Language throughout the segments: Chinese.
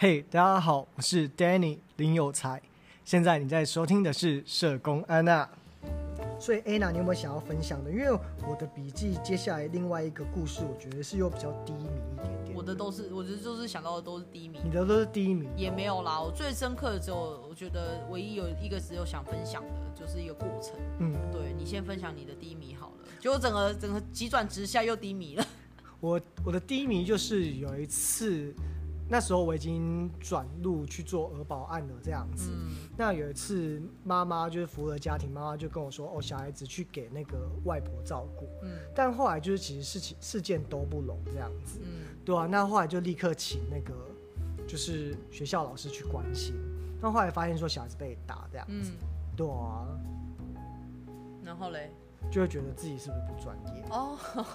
嘿，hey, 大家好，我是 Danny 林有才。现在你在收听的是社工安娜。所以 Anna，，你有没有想要分享的？因为我的笔记接下来另外一个故事，我觉得是又比较低迷一点点。我的都是，我觉得就是想到的都是低迷。你的都是低迷？也没有啦，我最深刻的只有，我觉得唯一有一个只有想分享的，就是一个过程。嗯，对，你先分享你的低迷好了。结果整个整个急转直下又低迷了。我我的低迷就是有一次。那时候我已经转入去做儿保案了，这样子。嗯、那有一次，妈妈就是服务的家庭，妈妈就跟我说：“哦，小孩子去给那个外婆照顾。”嗯。但后来就是其实事情事件都不拢这样子。嗯。对啊，那后来就立刻请那个就是学校老师去关心。那后来发现说小孩子被打这样子。嗯。对啊。然后嘞？就会觉得自己是不是不专业哦？Oh,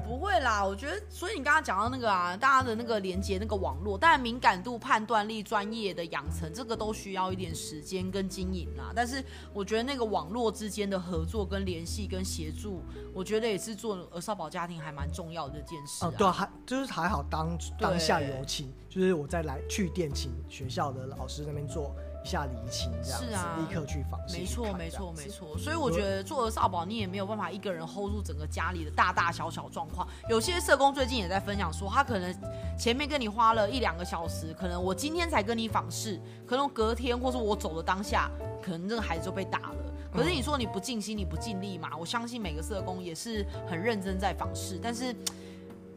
不会啦，我觉得，所以你刚刚讲到那个啊，大家的那个连接那个网络，当然敏感度、判断力、专业的养成，这个都需要一点时间跟经营啦。但是我觉得那个网络之间的合作、跟联系、跟协助，我觉得也是做儿少保家庭还蛮重要的一件事啊。哦、对，还就是还好当当下有请，就是我再来去电请学校的老师那边做。一下离情这样子，是啊，立刻去访视。没错，没错，没错。所以我觉得做了少保，你也没有办法一个人 hold 住整个家里的大大小小状况。有些社工最近也在分享说，他可能前面跟你花了一两个小时，可能我今天才跟你访视，可能隔天或是我走的当下，可能这个孩子就被打了。可是你说你不尽心，你不尽力嘛？我相信每个社工也是很认真在访视，但是。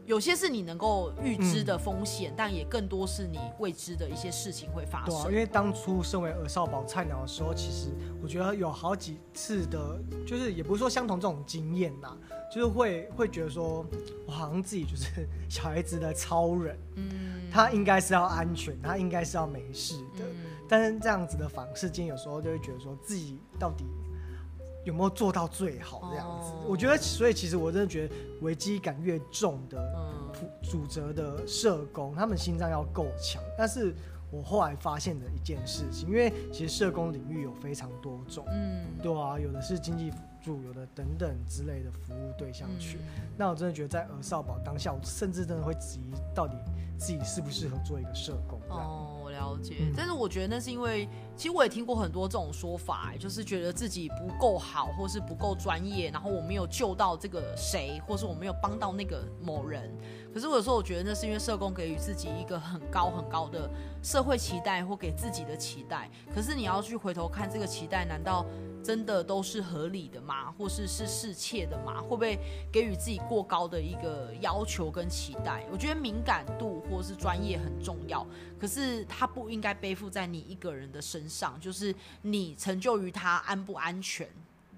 有些是你能够预知的风险，嗯、但也更多是你未知的一些事情会发生。对、啊，因为当初身为儿少保菜鸟的时候，其实我觉得有好几次的，就是也不是说相同这种经验呐，就是会会觉得说，我好像自己就是小孩子的超人，嗯，他应该是要安全，他应该是要没事的，嗯、但是这样子的房事间，有时候就会觉得说自己到底。有没有做到最好这样子？哦、我觉得，所以其实我真的觉得，危机感越重的主责的社工，他们心脏要够强。但是我后来发现的一件事情，因为其实社工领域有非常多种，嗯，对啊，有的是经济辅助，有的等等之类的服务对象去。嗯、那我真的觉得，在儿少保当下，我甚至真的会质疑，到底自己适不适合做一个社工。哦了解，但是我觉得那是因为，其实我也听过很多这种说法，就是觉得自己不够好，或是不够专业，然后我没有救到这个谁，或是我没有帮到那个某人。可是我有时候我觉得那是因为社工给予自己一个很高很高的社会期待，或给自己的期待。可是你要去回头看这个期待，难道真的都是合理的吗？或是是适切的吗？会不会给予自己过高的一个要求跟期待？我觉得敏感度或是专业很重要，可是他不应该背负在你一个人的身上，就是你成就于他安不安全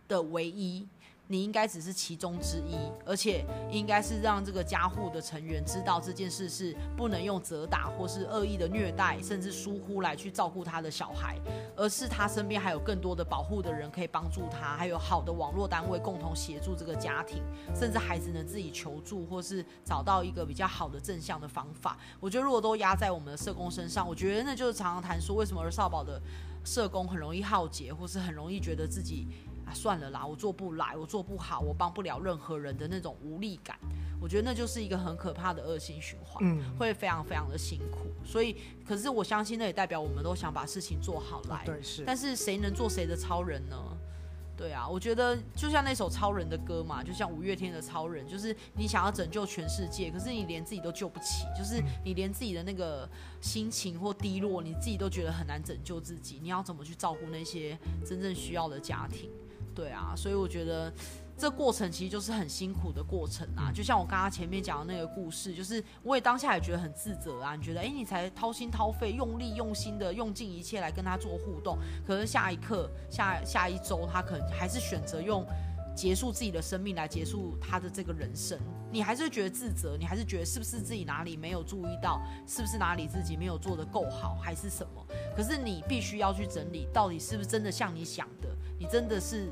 的唯一。你应该只是其中之一，而且应该是让这个家户的成员知道这件事是不能用责打或是恶意的虐待，甚至疏忽来去照顾他的小孩，而是他身边还有更多的保护的人可以帮助他，还有好的网络单位共同协助这个家庭，甚至孩子能自己求助或是找到一个比较好的正向的方法。我觉得如果都压在我们的社工身上，我觉得那就是常常谈说为什么儿少保的社工很容易耗竭，或是很容易觉得自己。啊，算了啦，我做不来，我做不好，我帮不了任何人的那种无力感，我觉得那就是一个很可怕的恶性循环，嗯，会非常非常的辛苦。所以，可是我相信那也代表我们都想把事情做好来，对，是。但是谁能做谁的超人呢？对啊，我觉得就像那首超人的歌嘛，就像五月天的超人，就是你想要拯救全世界，可是你连自己都救不起，就是你连自己的那个心情或低落，你自己都觉得很难拯救自己，你要怎么去照顾那些真正需要的家庭？对啊，所以我觉得这过程其实就是很辛苦的过程啊。就像我刚刚前面讲的那个故事，就是我也当下也觉得很自责啊。你觉得，哎，你才掏心掏肺、用力用心的用尽一切来跟他做互动，可是下一刻、下下一周，他可能还是选择用结束自己的生命来结束他的这个人生。你还是觉得自责，你还是觉得是不是自己哪里没有注意到，是不是哪里自己没有做得够好，还是什么？可是你必须要去整理，到底是不是真的像你想的？你真的是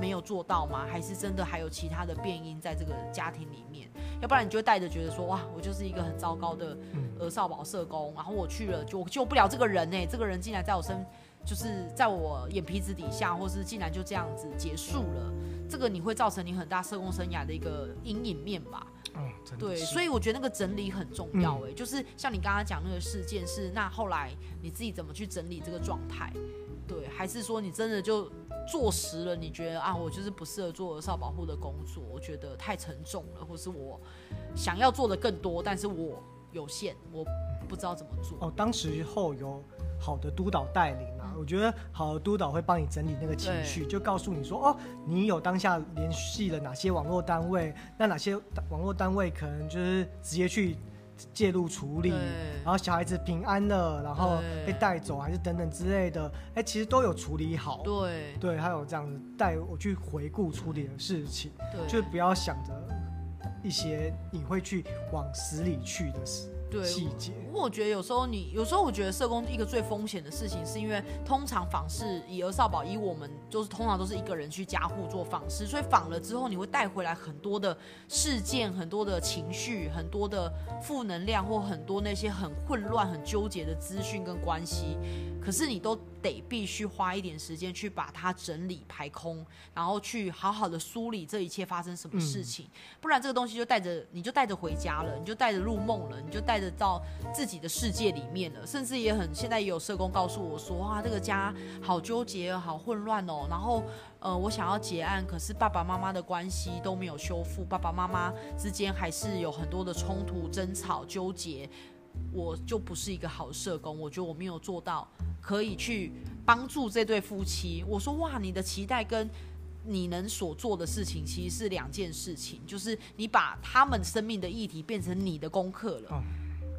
没有做到吗？还是真的还有其他的变因在这个家庭里面？要不然你就会带着觉得说，哇，我就是一个很糟糕的儿少保社工，然后我去了就救不了这个人呢、欸？这个人竟然在我身就是在我眼皮子底下，或是竟然就这样子结束了，这个你会造成你很大社工生涯的一个阴影面吧？嗯，对，所以我觉得那个整理很重要。哎，就是像你刚刚讲那个事件是，那后来你自己怎么去整理这个状态？对，还是说你真的就坐实了？你觉得啊，我就是不适合做儿少保护的工作，我觉得太沉重了，或是我想要做的更多，但是我有限，我不知道怎么做。哦，当时候有好的督导带领啊，嗯、我觉得好的督导会帮你整理那个情绪，就告诉你说，哦，你有当下联系了哪些网络单位，那哪些网络单位可能就是直接去。介入处理，然后小孩子平安了，然后被带走还是等等之类的，哎对，其实都有处理好。对对，还有这样子带我去回顾处理的事情，对就是不要想着一些你会去往死里去的事。对，细节。不过我觉得有时候你，有时候我觉得社工一个最风险的事情，是因为通常访视以儿少保，以我们就是通常都是一个人去加护做访视，所以访了之后，你会带回来很多的事件、很多的情绪、很多的负能量，或很多那些很混乱、很纠结的资讯跟关系。可是你都得必须花一点时间去把它整理排空，然后去好好的梳理这一切发生什么事情，嗯、不然这个东西就带着你就带着回家了，你就带着入梦了，你就带着到自己的世界里面了，甚至也很现在也有社工告诉我说，哇，这个家好纠结，好混乱哦，然后呃，我想要结案，可是爸爸妈妈的关系都没有修复，爸爸妈妈之间还是有很多的冲突、争吵、纠结。我就不是一个好社工，我觉得我没有做到可以去帮助这对夫妻。我说哇，你的期待跟你能所做的事情其实是两件事情，就是你把他们生命的议题变成你的功课了，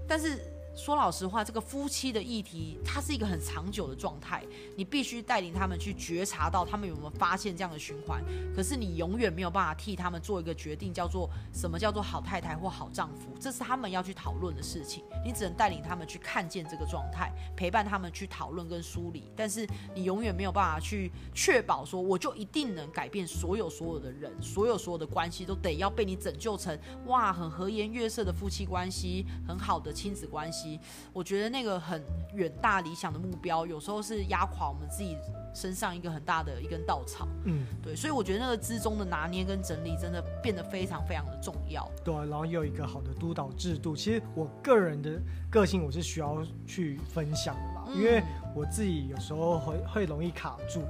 但是。说老实话，这个夫妻的议题，它是一个很长久的状态。你必须带领他们去觉察到他们有没有发现这样的循环。可是你永远没有办法替他们做一个决定，叫做什么叫做好太太或好丈夫，这是他们要去讨论的事情。你只能带领他们去看见这个状态，陪伴他们去讨论跟梳理。但是你永远没有办法去确保说，我就一定能改变所有所有的人，所有所有的关系都得要被你拯救成哇，很和颜悦色的夫妻关系，很好的亲子关系。我觉得那个很远大理想的目标，有时候是压垮我们自己身上一个很大的一根稻草。嗯，对，所以我觉得那个之中的拿捏跟整理，真的变得非常非常的重要。对，然后也有一个好的督导制度。其实我个人的个性，我是需要去分享的啦，嗯、因为我自己有时候会会容易卡住。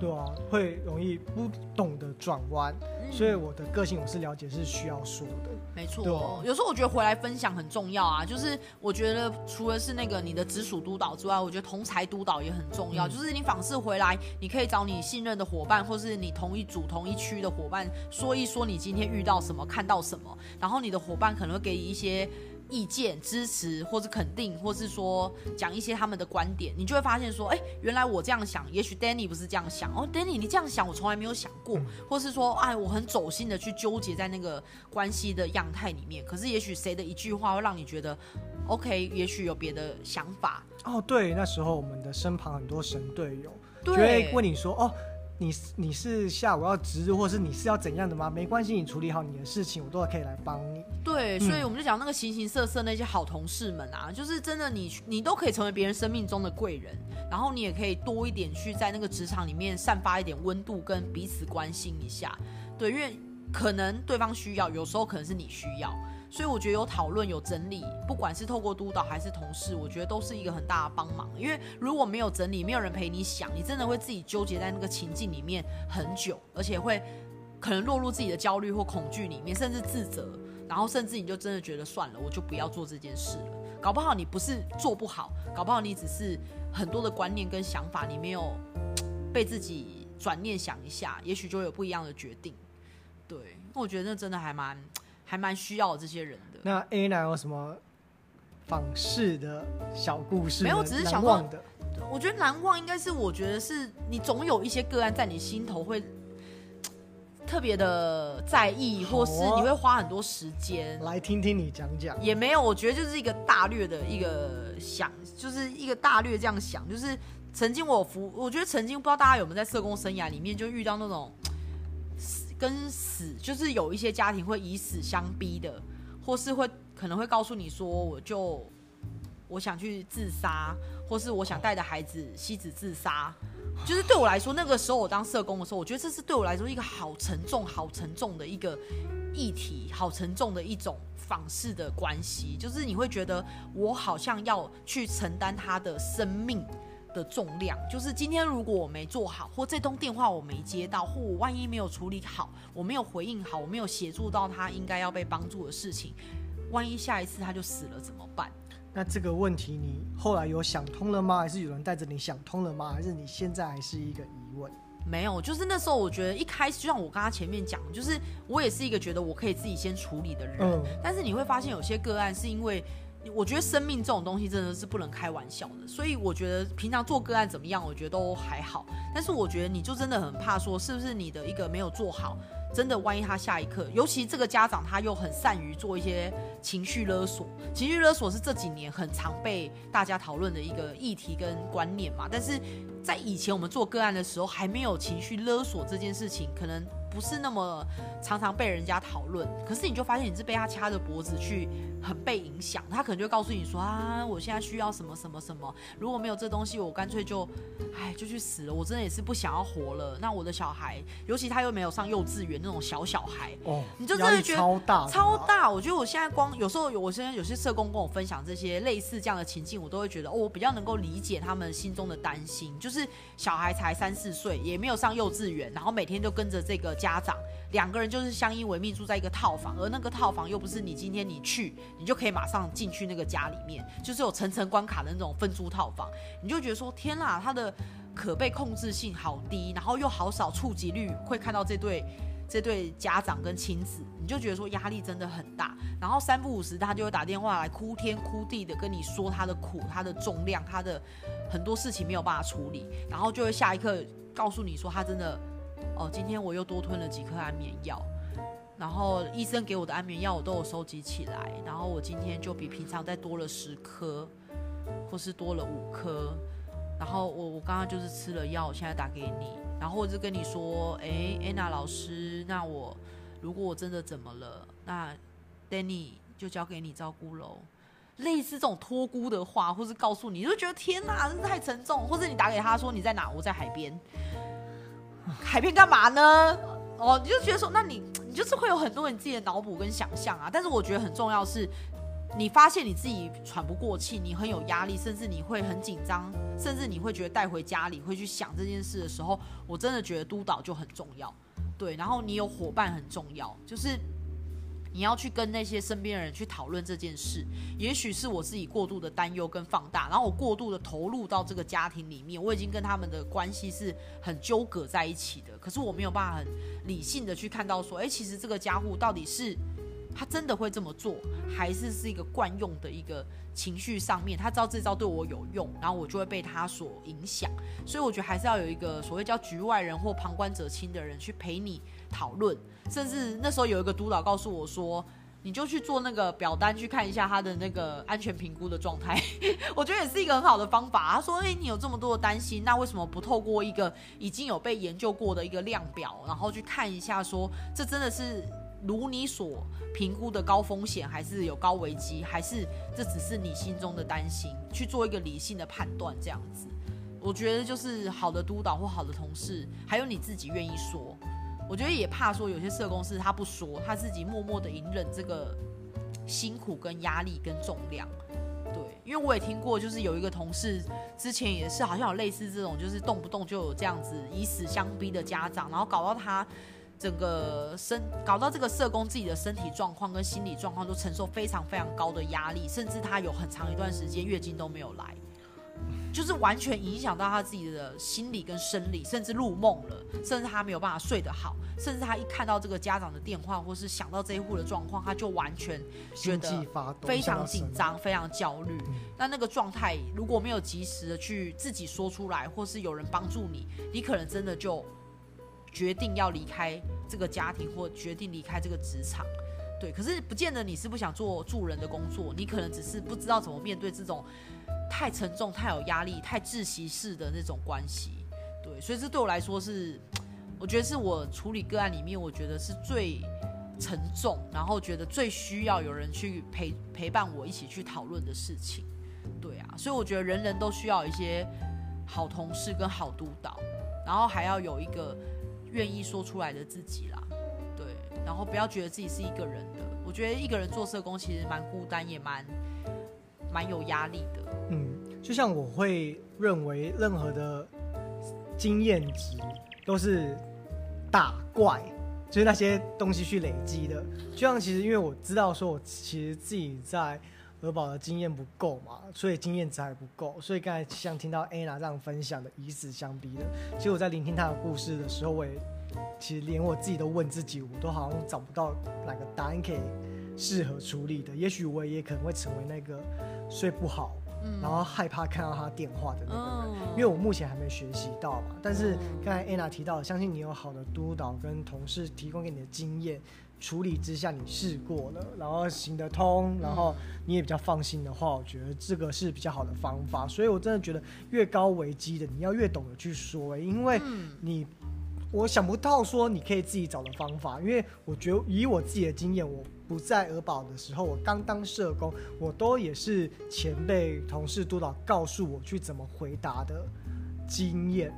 对啊，会容易不懂得转弯，嗯、所以我的个性我是了解，是需要说的。没错，有时候我觉得回来分享很重要啊。就是我觉得除了是那个你的直属督导之外，我觉得同才督导也很重要。嗯、就是你访视回来，你可以找你信任的伙伴，或是你同一组同一区的伙伴，说一说你今天遇到什么，看到什么，然后你的伙伴可能会给你一些。意见、支持，或是肯定，或是说讲一些他们的观点，你就会发现说，哎、欸，原来我这样想，也许 Danny 不是这样想哦，Danny 你这样想，我从来没有想过，嗯、或是说，哎，我很走心的去纠结在那个关系的样态里面，可是也许谁的一句话会让你觉得，OK，也许有别的想法。哦，对，那时候我们的身旁很多神队友，对，就会问你说，哦。你你是下午要值日，或是你是要怎样的吗？没关系，你处理好你的事情，我都可以来帮你。对，所以我们就讲那个形形色色那些好同事们啊，就是真的你，你你都可以成为别人生命中的贵人，然后你也可以多一点去在那个职场里面散发一点温度，跟彼此关心一下。对，因为可能对方需要，有时候可能是你需要。所以我觉得有讨论有整理，不管是透过督导还是同事，我觉得都是一个很大的帮忙。因为如果没有整理，没有人陪你想，你真的会自己纠结在那个情境里面很久，而且会可能落入自己的焦虑或恐惧里面，甚至自责，然后甚至你就真的觉得算了，我就不要做这件事了。搞不好你不是做不好，搞不好你只是很多的观念跟想法，你没有被自己转念想一下，也许就有不一样的决定。对，那我觉得那真的还蛮。还蛮需要这些人的。那 Anna 有什么访视的小故事？没有，只是想忘的。我觉得难忘应该是，我觉得是你总有一些个案在你心头会特别的在意，或是你会花很多时间来听听你讲讲。也没有，我觉得就是一个大略的一个想，就是一个大略这样想，就是曾经我服，我觉得曾经不知道大家有没有在社工生涯里面就遇到那种。跟死就是有一些家庭会以死相逼的，或是会可能会告诉你说，我就我想去自杀，或是我想带着孩子妻子自杀，就是对我来说，那个时候我当社工的时候，我觉得这是对我来说一个好沉重、好沉重的一个议题，好沉重的一种访视的关系，就是你会觉得我好像要去承担他的生命的重量，就是今天如果我没做好，或这通电话我没接到，或我万一没有处理好，我没有回应好，我没有协助到他应该要被帮助的事情，万一下一次他就死了怎么办？那这个问题你后来有想通了吗？还是有人带着你想通了吗？还是你现在还是一个疑问？没有，就是那时候我觉得一开始就像我刚刚前面讲，就是我也是一个觉得我可以自己先处理的人，嗯，但是你会发现有些个案是因为。我觉得生命这种东西真的是不能开玩笑的，所以我觉得平常做个案怎么样，我觉得都还好。但是我觉得你就真的很怕说，是不是你的一个没有做好，真的万一他下一刻，尤其这个家长他又很善于做一些情绪勒索，情绪勒索是这几年很常被大家讨论的一个议题跟观念嘛。但是在以前我们做个案的时候，还没有情绪勒索这件事情，可能。不是那么常常被人家讨论，可是你就发现你是被他掐着脖子去很被影响，他可能就会告诉你说啊，我现在需要什么什么什么，如果没有这东西，我干脆就，哎，就去死了。我真的也是不想要活了。那我的小孩，尤其他又没有上幼稚园那种小小孩，哦，你就真的觉得超大超大。我觉得我现在光有时候有，我现在有些社工跟我分享这些类似这样的情境，我都会觉得哦，我比较能够理解他们心中的担心，就是小孩才三四岁，也没有上幼稚园，然后每天就跟着这个。家长两个人就是相依为命，住在一个套房，而那个套房又不是你今天你去，你就可以马上进去那个家里面，就是有层层关卡的那种分租套房，你就觉得说天啦，他的可被控制性好低，然后又好少触及率会看到这对这对家长跟亲子，你就觉得说压力真的很大，然后三不五时他就会打电话来哭天哭地的跟你说他的苦，他的重量，他的很多事情没有办法处理，然后就会下一刻告诉你说他真的。哦，今天我又多吞了几颗安眠药，然后医生给我的安眠药我都有收集起来，然后我今天就比平常再多了十颗，或是多了五颗，然后我我刚刚就是吃了药，现在打给你，然后我就跟你说，哎，安娜老师，那我如果我真的怎么了，那 Danny 就交给你照顾喽，类似这种托孤的话，或是告诉你，你就觉得天哪，真是太沉重，或者你打给他说你在哪，我在海边。海边干嘛呢？哦，你就觉得说，那你你就是会有很多你自己的脑补跟想象啊。但是我觉得很重要是，你发现你自己喘不过气，你很有压力，甚至你会很紧张，甚至你会觉得带回家里会去想这件事的时候，我真的觉得督导就很重要。对，然后你有伙伴很重要，就是。你要去跟那些身边的人去讨论这件事，也许是我自己过度的担忧跟放大，然后我过度的投入到这个家庭里面，我已经跟他们的关系是很纠葛在一起的。可是我没有办法很理性的去看到说，诶，其实这个家户到底是他真的会这么做，还是是一个惯用的一个情绪上面，他知道这招对我有用，然后我就会被他所影响。所以我觉得还是要有一个所谓叫局外人或旁观者清的人去陪你讨论。甚至那时候有一个督导告诉我说：“你就去做那个表单，去看一下他的那个安全评估的状态。”我觉得也是一个很好的方法。他说：“诶，你有这么多的担心，那为什么不透过一个已经有被研究过的一个量表，然后去看一下，说这真的是如你所评估的高风险，还是有高危机，还是这只是你心中的担心？去做一个理性的判断，这样子，我觉得就是好的督导或好的同事，还有你自己愿意说。”我觉得也怕说有些社工是他不说，他自己默默的隐忍这个辛苦跟压力跟重量，对，因为我也听过，就是有一个同事之前也是好像有类似这种，就是动不动就有这样子以死相逼的家长，然后搞到他整个身，搞到这个社工自己的身体状况跟心理状况都承受非常非常高的压力，甚至他有很长一段时间月经都没有来。就是完全影响到他自己的心理跟生理，甚至入梦了，甚至他没有办法睡得好，甚至他一看到这个家长的电话，或是想到这一户的状况，他就完全觉得非常紧张、非常焦虑。那那个状态如果没有及时的去自己说出来，或是有人帮助你，你可能真的就决定要离开这个家庭，或决定离开这个职场。对，可是不见得你是不想做助人的工作，你可能只是不知道怎么面对这种。太沉重、太有压力、太窒息式的那种关系，对，所以这对我来说是，我觉得是我处理个案里面，我觉得是最沉重，然后觉得最需要有人去陪陪伴我一起去讨论的事情。对啊，所以我觉得人人都需要一些好同事跟好督导，然后还要有一个愿意说出来的自己啦，对，然后不要觉得自己是一个人的。我觉得一个人做社工其实蛮孤单，也蛮蛮有压力的。嗯，就像我会认为任何的经验值都是打怪。就是那些东西去累积的，就像其实因为我知道说，我其实自己在儿保的经验不够嘛，所以经验值还不够，所以刚才像听到 Anna 这样分享的以死相逼的，其实我在聆听她的故事的时候，我也其实连我自己都问自己，我都好像找不到哪个答案可以适合处理的，也许我也可能会成为那个睡不好。然后害怕看到他电话的那个人，因为我目前还没学习到嘛。但是刚才 Anna 提到，相信你有好的督导跟同事提供给你的经验，处理之下你试过了，然后行得通，然后你也比较放心的话，我觉得这个是比较好的方法。所以我真的觉得越高危机的，你要越懂得去说，因为你。我想不到说你可以自己找的方法，因为我觉得以我自己的经验，我不在鹅堡的时候，我刚当社工，我都也是前辈、同事、督导告诉我去怎么回答的经验。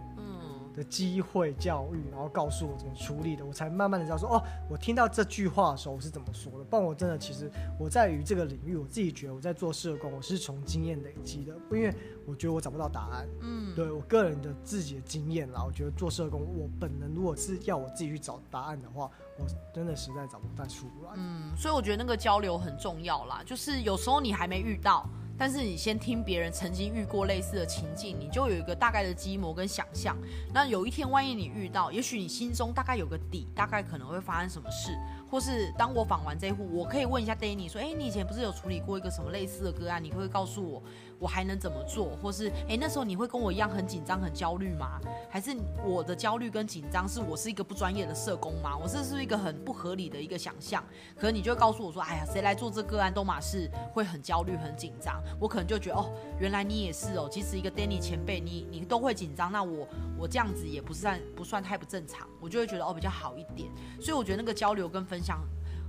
的机会教育，然后告诉我怎么处理的，我才慢慢的知道说，哦，我听到这句话的时候我是怎么说的。不然我真的其实我在于这个领域，我自己觉得我在做社工，我是从经验累积的，因为我觉得我找不到答案。嗯，对我个人的自己的经验啦，我觉得做社工，我本能如果是要我自己去找答案的话，我真的实在找不太出来。嗯，所以我觉得那个交流很重要啦，就是有时候你还没遇到。但是你先听别人曾经遇过类似的情境，你就有一个大概的积模跟想象。那有一天万一你遇到，也许你心中大概有个底，大概可能会发生什么事。或是当我访完这一户，我可以问一下 Danny 说：“哎、你以前不是有处理过一个什么类似的个案？你会告诉我，我还能怎么做？或是哎、那时候你会跟我一样很紧张、很焦虑吗？还是我的焦虑跟紧张是我是一个不专业的社工吗？我这是一个很不合理的一个想象。可能你就会告诉我说：哎呀，谁来做这个案都嘛是会很焦虑、很紧张。我可能就觉得哦，原来你也是哦。即使一个 Danny 前辈，你你都会紧张，那我我这样子也不算不算太不正常。我就会觉得哦，比较好一点。所以我觉得那个交流跟分享。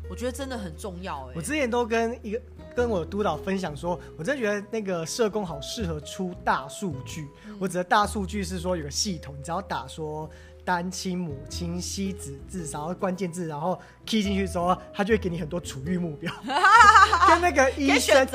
我觉得真的很重要哎！我之前都跟一个跟我督导分享说，我真的觉得那个社工好适合出大数据。嗯、我指的大数据是说有个系统，你只要打说。单亲母亲妻子自杀，关键字，然后 key 进去之后，他就会给你很多处遇目标，跟那个医生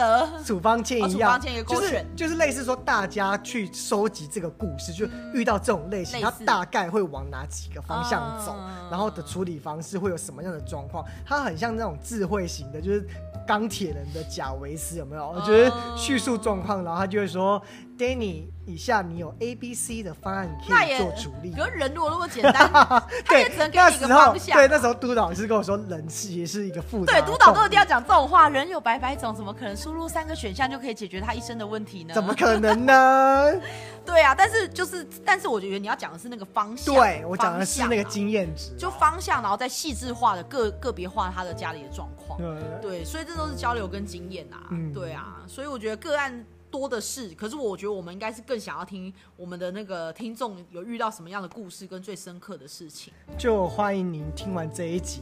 处方签一样，就是就是类似说大家去收集这个故事，就遇到这种类型，他大概会往哪几个方向走，然后的处理方式会有什么样的状况，它很像那种智慧型的，就是钢铁人的贾维斯有没有？我觉得叙述状况，然后他就会说。Danny，以下你有 A、B、C 的方案，你可以做主力。可是人如果那么简单，他也，只能给你一个方向。对，那时候督导是跟我说，人是也是一个复杂。对，督导都一定要讲这种话。人有百百种，怎么可能输入三个选项就可以解决他一生的问题呢？怎么可能呢？对啊，但是就是，但是我觉得你要讲的是那个方向。对，我讲的是那个经验值，就方向，然后再细致化的个个别化他的家里的状况。对，所以这都是交流跟经验啊。对啊，所以我觉得个案。多的是，可是我觉得我们应该是更想要听我们的那个听众有遇到什么样的故事跟最深刻的事情。就欢迎您听完这一集。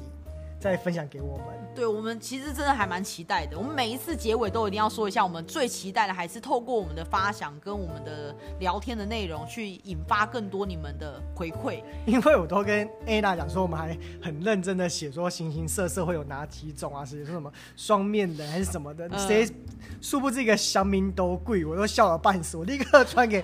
再分享给我们，对，我们其实真的还蛮期待的。我们每一次结尾都一定要说一下，我们最期待的还是透过我们的发想跟我们的聊天的内容，去引发更多你们的回馈。因为我都跟 Anna 讲说，我们还很认真的写说形形色色会有哪几种啊，是说什么双面的还是什么的，谁、嗯、殊不知一个香民都贵，我都笑了半死。我立刻传给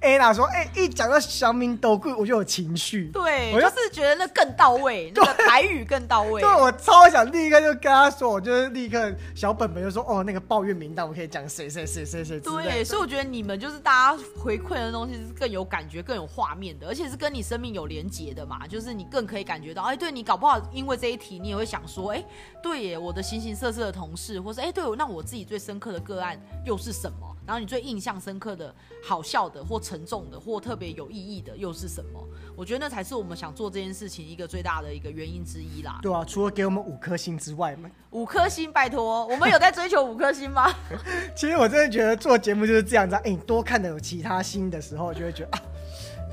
Anna 说，哎、欸，一讲到香民都贵，我就有情绪。对，我就是觉得那更到位，那个 台语更到位。我超想立刻就跟他说，我就是立刻小本本就说哦，那个抱怨名单我可以讲谁谁谁谁谁。对，所以我觉得你们就是大家回馈的东西是更有感觉、更有画面的，而且是跟你生命有连结的嘛，就是你更可以感觉到，哎，对你搞不好因为这一题，你也会想说，哎，对耶，我的形形色色的同事，或是哎，对，那我自己最深刻的个案又是什么？然后你最印象深刻的、好笑的或沉重的或特别有意义的又是什么？我觉得那才是我们想做这件事情一个最大的一个原因之一啦。对啊，除了给我们五颗星之外嘛，五颗星，拜托，我们有在追求五颗星吗？其实我真的觉得做节目就是这样子，哎，你多看的有其他星的时候，就会觉得啊，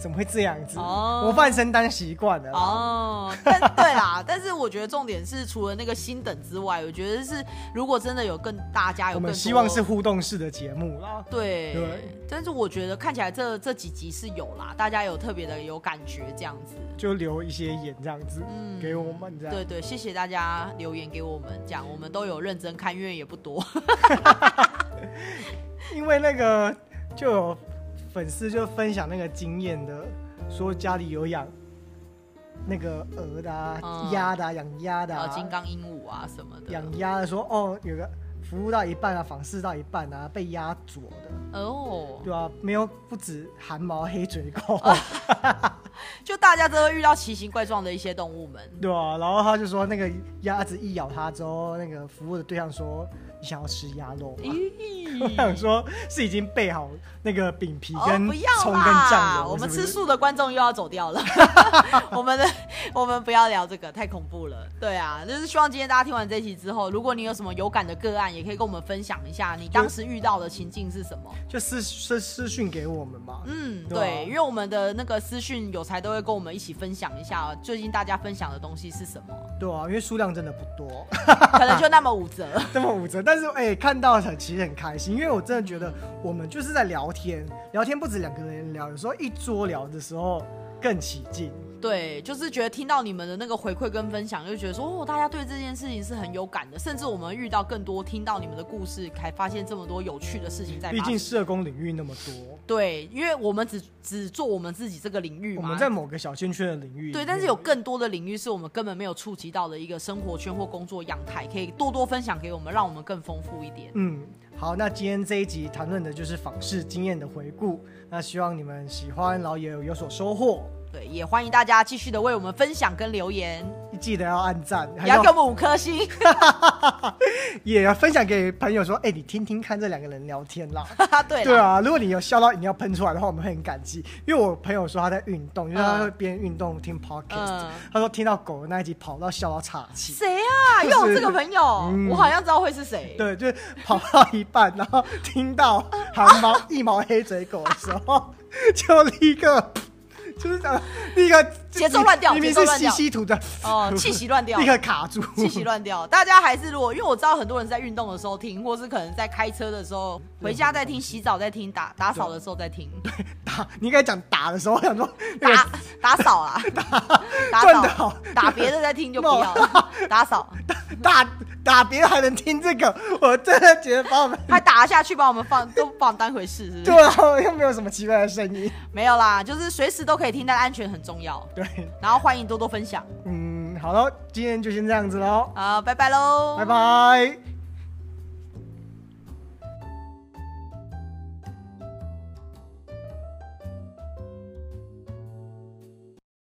怎么会这样子？哦，我半生当习惯了。哦，但对啦，但是我觉得重点是除了那个心等之外，我觉得是如果真的有更大家有更，我们希望是互动式的节目啦。对，对。但是我觉得看起来这这几集是有啦，大家有特别的有感觉这样子，就留一些言这样子，嗯，给我们这样。对对，谢谢大家留言给我们，这样我们都有认真看，因为也不多。因为那个就有粉丝就分享那个经验的，说家里有养那个鹅的、啊、鸭、嗯、的、啊、养鸭的、啊，金刚鹦鹉啊什么的。养鸭的说哦，有个服务到一半啊，访视到一半啊，被鸭啄的。哦，对啊，没有不止寒毛黑嘴狗，就大家都会遇到奇形怪状的一些动物们。对啊，然后他就说那个鸭子一咬他之后，那个服务的对象说。你想要吃鸭肉吗？我想说，是已经备好那个饼皮跟葱跟酱油。我们吃素的观众又要走掉了。我们的我们不要聊这个，太恐怖了。对啊，就是希望今天大家听完这一集之后，如果你有什么有感的个案，也可以跟我们分享一下你当时遇到的情境是什么，就私私私讯给我们嘛。嗯，对，对，因为我们的那个私讯有才都会跟我们一起分享一下最近大家分享的东西是什么。对啊，因为数量真的不多，可能就那么五折，那么五折，但。但是哎、看到很其实很开心，因为我真的觉得我们就是在聊天，聊天不止两个人聊，有时候一桌聊的时候更起劲。对，就是觉得听到你们的那个回馈跟分享，就觉得说哦，大家对这件事情是很有感的，甚至我们遇到更多，听到你们的故事，才发现这么多有趣的事情在。毕竟社工领域那么多，对，因为我们只只做我们自己这个领域嘛，我们在某个小圈圈的领域，对，但是有更多的领域是我们根本没有触及到的一个生活圈或工作样态，可以多多分享给我们，让我们更丰富一点。嗯，好，那今天这一集谈论的就是访视经验的回顾，那希望你们喜欢，然后也有有所收获。对，也欢迎大家继续的为我们分享跟留言，记得要按赞，也要给我们五颗星，也要分享给朋友说，哎、欸，你听听看这两个人聊天啦。对啦对啊，如果你有笑到你要喷出来的话，我们会很感激。因为我朋友说他在运动，因为他会边运动听 podcast，、嗯、他说听到狗的那一集跑到笑到岔气。谁啊？又有这个朋友、嗯？我好像知道会是谁。对，就是跑到一半，然后听到寒毛 一毛黑嘴狗的时候，就立刻。就是这样，立刻节奏乱掉，明明是吸吸吐的哦，气息乱掉，立刻卡住，气息乱掉。大家还是如果，因为我知道很多人在运动的时候听，或是可能在开车的时候，回家在听，洗澡在听，打打扫的时候在听。对，打你应该讲打的时候，我想说 打打扫啊，打扫，打别的在听就不要了，打扫打。打打别的还能听这个，我真的觉得把我们还打下去，把我们放都把我们当回事，是不是？对啊，又没有什么奇怪的声音，没有啦，就是随时都可以听，但安全很重要。对，然后欢迎多多分享。嗯，好了，今天就先这样子喽。好，拜拜喽，拜拜。